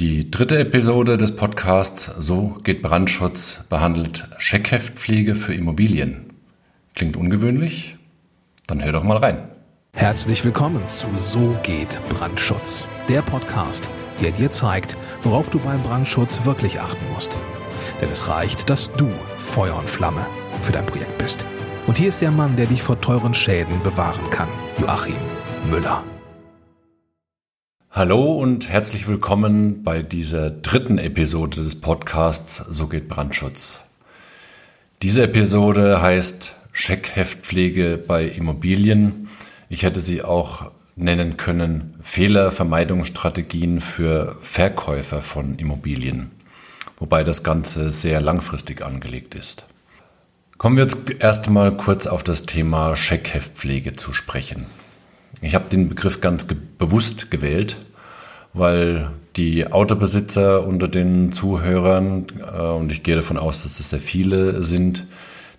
Die dritte Episode des Podcasts So geht Brandschutz behandelt Scheckheftpflege für Immobilien. Klingt ungewöhnlich? Dann hör doch mal rein. Herzlich willkommen zu So geht Brandschutz, der Podcast, der dir zeigt, worauf du beim Brandschutz wirklich achten musst. Denn es reicht, dass du Feuer und Flamme für dein Projekt bist. Und hier ist der Mann, der dich vor teuren Schäden bewahren kann, Joachim Müller. Hallo und herzlich willkommen bei dieser dritten Episode des Podcasts So geht Brandschutz. Diese Episode heißt Scheckheftpflege bei Immobilien. Ich hätte sie auch nennen können Fehlervermeidungsstrategien für Verkäufer von Immobilien, wobei das Ganze sehr langfristig angelegt ist. Kommen wir jetzt erst einmal kurz auf das Thema Scheckheftpflege zu sprechen. Ich habe den Begriff ganz ge bewusst gewählt, weil die Autobesitzer unter den Zuhörern, äh, und ich gehe davon aus, dass es sehr viele sind,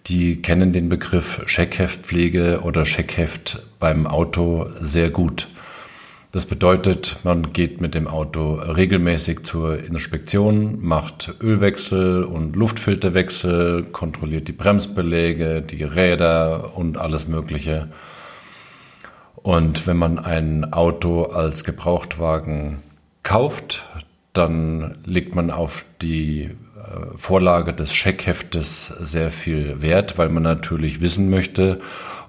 die kennen den Begriff Scheckheftpflege oder Scheckheft beim Auto sehr gut. Das bedeutet, man geht mit dem Auto regelmäßig zur Inspektion, macht Ölwechsel und Luftfilterwechsel, kontrolliert die Bremsbeläge, die Räder und alles Mögliche. Und wenn man ein Auto als Gebrauchtwagen kauft, dann legt man auf die äh, Vorlage des Scheckheftes sehr viel Wert, weil man natürlich wissen möchte,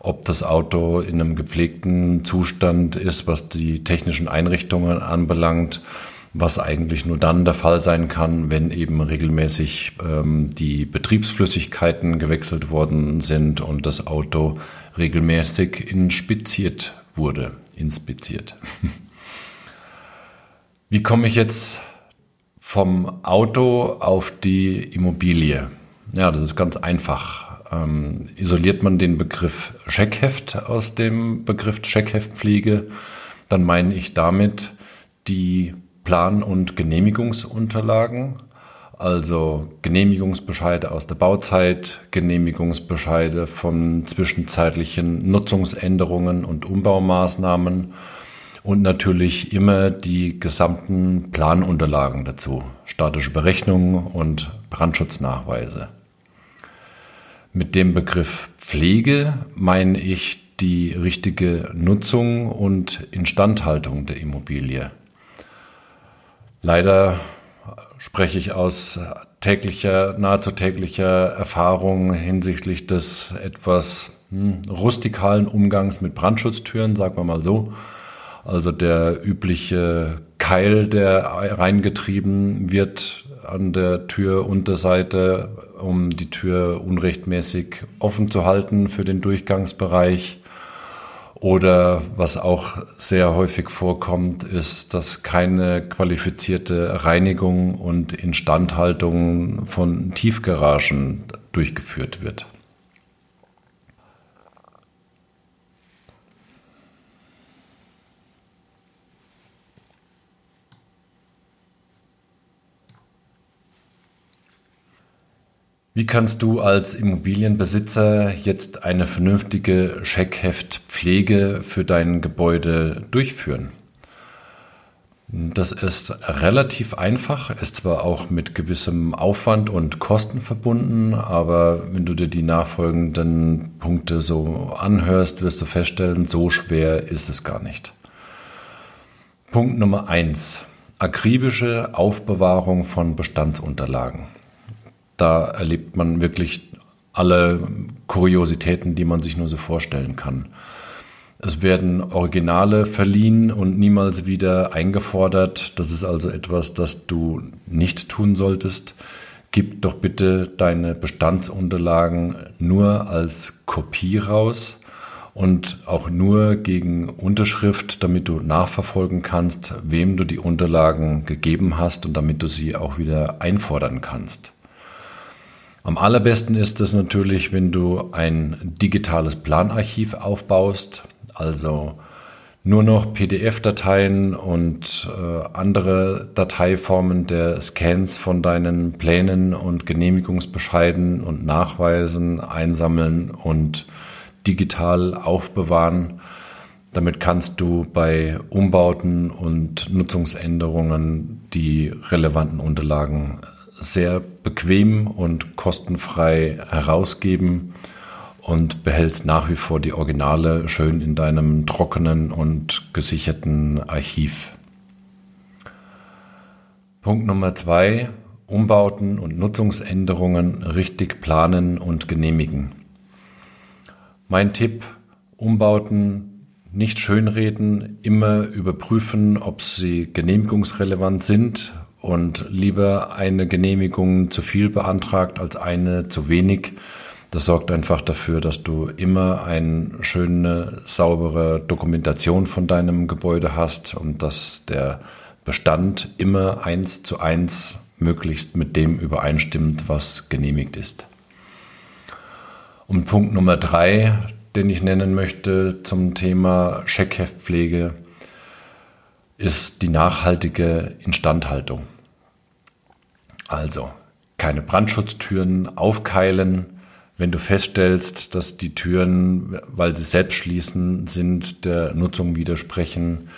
ob das Auto in einem gepflegten Zustand ist, was die technischen Einrichtungen anbelangt, was eigentlich nur dann der Fall sein kann, wenn eben regelmäßig ähm, die Betriebsflüssigkeiten gewechselt worden sind und das Auto regelmäßig inspiziert wurde, inspiziert. Wie komme ich jetzt vom Auto auf die Immobilie? Ja, das ist ganz einfach. Ähm, isoliert man den Begriff Scheckheft aus dem Begriff Scheckheftpflege, dann meine ich damit die Plan- und Genehmigungsunterlagen, also Genehmigungsbescheide aus der Bauzeit, Genehmigungsbescheide von zwischenzeitlichen Nutzungsänderungen und Umbaumaßnahmen und natürlich immer die gesamten Planunterlagen dazu, statische Berechnungen und Brandschutznachweise. Mit dem Begriff Pflege meine ich die richtige Nutzung und Instandhaltung der Immobilie. Leider spreche ich aus täglicher, nahezu täglicher Erfahrung hinsichtlich des etwas hm, rustikalen Umgangs mit Brandschutztüren, sagen wir mal so. Also der übliche Keil, der reingetrieben wird an der Türunterseite, um die Tür unrechtmäßig offen zu halten für den Durchgangsbereich. Oder was auch sehr häufig vorkommt, ist, dass keine qualifizierte Reinigung und Instandhaltung von Tiefgaragen durchgeführt wird. Wie kannst du als Immobilienbesitzer jetzt eine vernünftige Scheckheftpflege für dein Gebäude durchführen? Das ist relativ einfach, ist zwar auch mit gewissem Aufwand und Kosten verbunden, aber wenn du dir die nachfolgenden Punkte so anhörst, wirst du feststellen, so schwer ist es gar nicht. Punkt Nummer eins: Akribische Aufbewahrung von Bestandsunterlagen. Da erlebt man wirklich alle Kuriositäten, die man sich nur so vorstellen kann. Es werden Originale verliehen und niemals wieder eingefordert. Das ist also etwas, das du nicht tun solltest. Gib doch bitte deine Bestandsunterlagen nur als Kopie raus und auch nur gegen Unterschrift, damit du nachverfolgen kannst, wem du die Unterlagen gegeben hast und damit du sie auch wieder einfordern kannst. Am allerbesten ist es natürlich, wenn du ein digitales Planarchiv aufbaust, also nur noch PDF-Dateien und äh, andere Dateiformen der Scans von deinen Plänen und Genehmigungsbescheiden und Nachweisen einsammeln und digital aufbewahren. Damit kannst du bei Umbauten und Nutzungsänderungen die relevanten Unterlagen sehr bequem und kostenfrei herausgeben und behältst nach wie vor die Originale schön in deinem trockenen und gesicherten Archiv. Punkt Nummer zwei, Umbauten und Nutzungsänderungen richtig planen und genehmigen. Mein Tipp, Umbauten nicht schönreden, immer überprüfen, ob sie genehmigungsrelevant sind und lieber eine Genehmigung zu viel beantragt als eine zu wenig. Das sorgt einfach dafür, dass du immer eine schöne, saubere Dokumentation von deinem Gebäude hast und dass der Bestand immer eins zu eins möglichst mit dem übereinstimmt, was genehmigt ist. Und Punkt Nummer drei, den ich nennen möchte zum Thema Scheckheftpflege, ist die nachhaltige Instandhaltung. Also keine Brandschutztüren aufkeilen, wenn du feststellst, dass die Türen, weil sie selbst schließen, sind, der Nutzung widersprechen.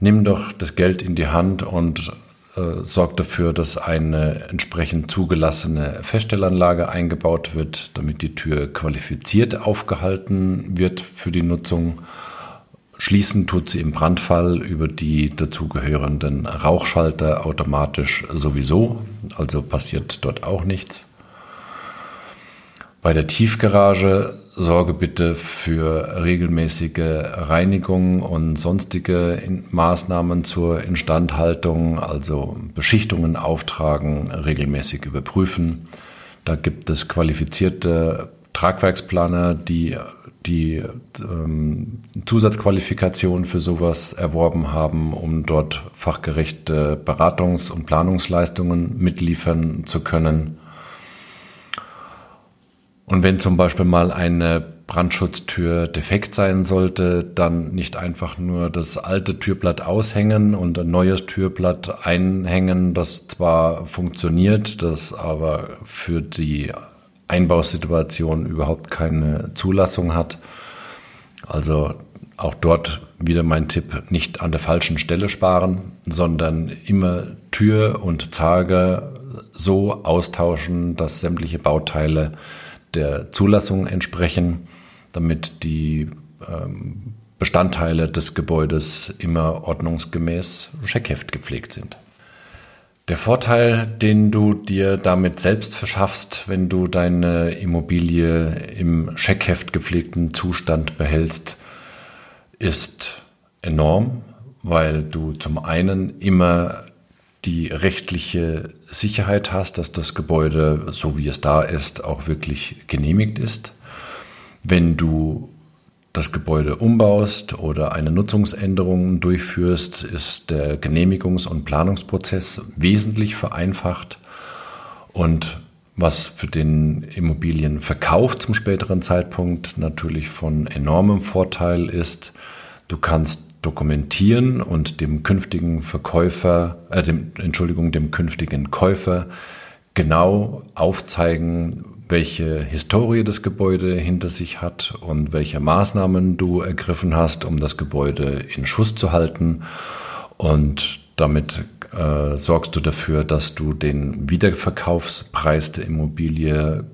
Nimm doch das Geld in die Hand und äh, sorgt dafür, dass eine entsprechend zugelassene Feststellanlage eingebaut wird, damit die Tür qualifiziert aufgehalten wird für die Nutzung. Schließen tut sie im Brandfall über die dazugehörenden Rauchschalter automatisch sowieso, also passiert dort auch nichts. Bei der Tiefgarage sorge bitte für regelmäßige Reinigung und sonstige Maßnahmen zur Instandhaltung, also Beschichtungen auftragen, regelmäßig überprüfen. Da gibt es qualifizierte Tragwerksplaner, die die ähm, Zusatzqualifikation für sowas erworben haben, um dort fachgerechte Beratungs- und Planungsleistungen mitliefern zu können. Und wenn zum Beispiel mal eine Brandschutztür defekt sein sollte, dann nicht einfach nur das alte Türblatt aushängen und ein neues Türblatt einhängen, das zwar funktioniert, das aber für die Einbausituation überhaupt keine Zulassung hat. Also auch dort wieder mein Tipp, nicht an der falschen Stelle sparen, sondern immer Tür und Zarge so austauschen, dass sämtliche Bauteile der Zulassung entsprechen, damit die ähm, Bestandteile des Gebäudes immer ordnungsgemäß Scheckheft gepflegt sind. Der Vorteil, den du dir damit selbst verschaffst, wenn du deine Immobilie im Scheckheft gepflegten Zustand behältst, ist enorm, weil du zum einen immer die rechtliche Sicherheit hast, dass das Gebäude, so wie es da ist, auch wirklich genehmigt ist. Wenn du das Gebäude umbaust oder eine Nutzungsänderung durchführst, ist der Genehmigungs- und Planungsprozess wesentlich vereinfacht. Und was für den Immobilienverkauf zum späteren Zeitpunkt natürlich von enormem Vorteil ist, du kannst dokumentieren und dem künftigen Verkäufer, äh, dem, Entschuldigung, dem künftigen Käufer genau aufzeigen, welche Historie das Gebäude hinter sich hat und welche Maßnahmen du ergriffen hast, um das Gebäude in Schuss zu halten. Und damit äh, sorgst du dafür, dass du den Wiederverkaufspreis der Immobilie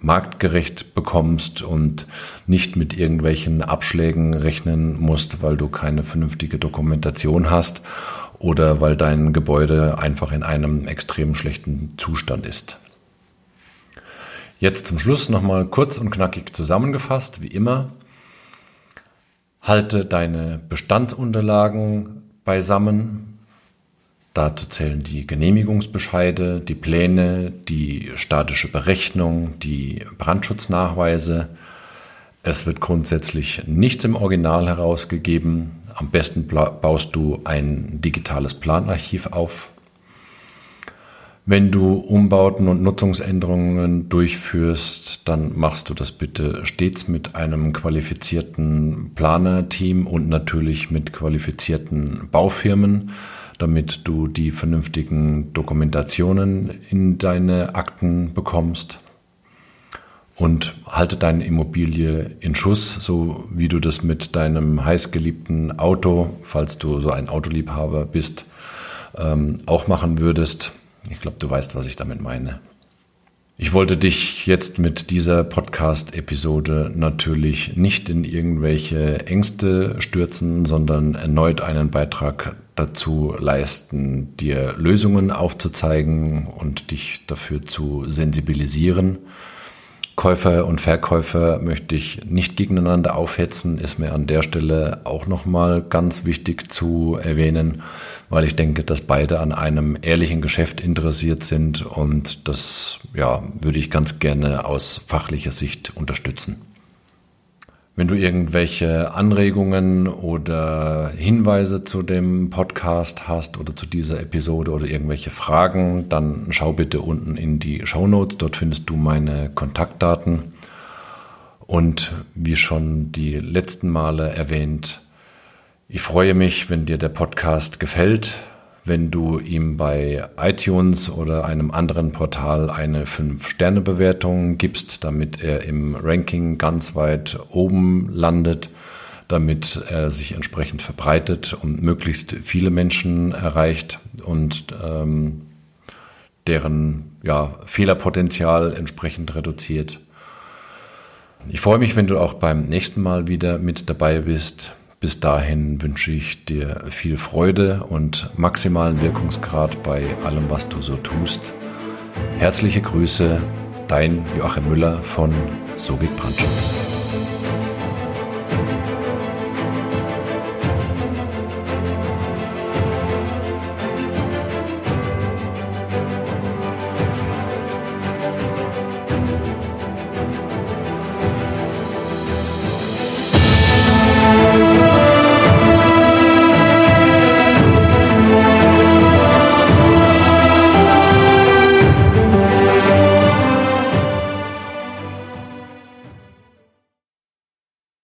marktgerecht bekommst und nicht mit irgendwelchen Abschlägen rechnen musst, weil du keine vernünftige Dokumentation hast oder weil dein Gebäude einfach in einem extrem schlechten Zustand ist. Jetzt zum Schluss nochmal kurz und knackig zusammengefasst, wie immer. Halte deine Bestandsunterlagen beisammen, Dazu zählen die Genehmigungsbescheide, die Pläne, die statische Berechnung, die Brandschutznachweise. Es wird grundsätzlich nichts im Original herausgegeben. Am besten baust du ein digitales Planarchiv auf. Wenn du Umbauten und Nutzungsänderungen durchführst, dann machst du das bitte stets mit einem qualifizierten Planerteam und natürlich mit qualifizierten Baufirmen damit du die vernünftigen Dokumentationen in deine Akten bekommst. und halte deine Immobilie in Schuss, so wie du das mit deinem heißgeliebten Auto, falls du so ein Autoliebhaber bist, ähm, auch machen würdest. Ich glaube, du weißt, was ich damit meine. Ich wollte dich jetzt mit dieser Podcast-Episode natürlich nicht in irgendwelche Ängste stürzen, sondern erneut einen Beitrag dazu leisten, dir Lösungen aufzuzeigen und dich dafür zu sensibilisieren. Käufer und Verkäufer möchte ich nicht gegeneinander aufhetzen, ist mir an der Stelle auch nochmal ganz wichtig zu erwähnen, weil ich denke, dass beide an einem ehrlichen Geschäft interessiert sind und das ja, würde ich ganz gerne aus fachlicher Sicht unterstützen. Wenn du irgendwelche Anregungen oder Hinweise zu dem Podcast hast oder zu dieser Episode oder irgendwelche Fragen, dann schau bitte unten in die Show Notes. Dort findest du meine Kontaktdaten. Und wie schon die letzten Male erwähnt, ich freue mich, wenn dir der Podcast gefällt, wenn du ihm bei iTunes oder einem anderen Portal eine 5-Sterne-Bewertung gibst, damit er im Ranking ganz weit oben landet, damit er sich entsprechend verbreitet und möglichst viele Menschen erreicht und ähm, deren ja, Fehlerpotenzial entsprechend reduziert. Ich freue mich, wenn du auch beim nächsten Mal wieder mit dabei bist. Bis dahin wünsche ich dir viel Freude und maximalen Wirkungsgrad bei allem, was du so tust. Herzliche Grüße, dein Joachim Müller von So geht Brandschutz.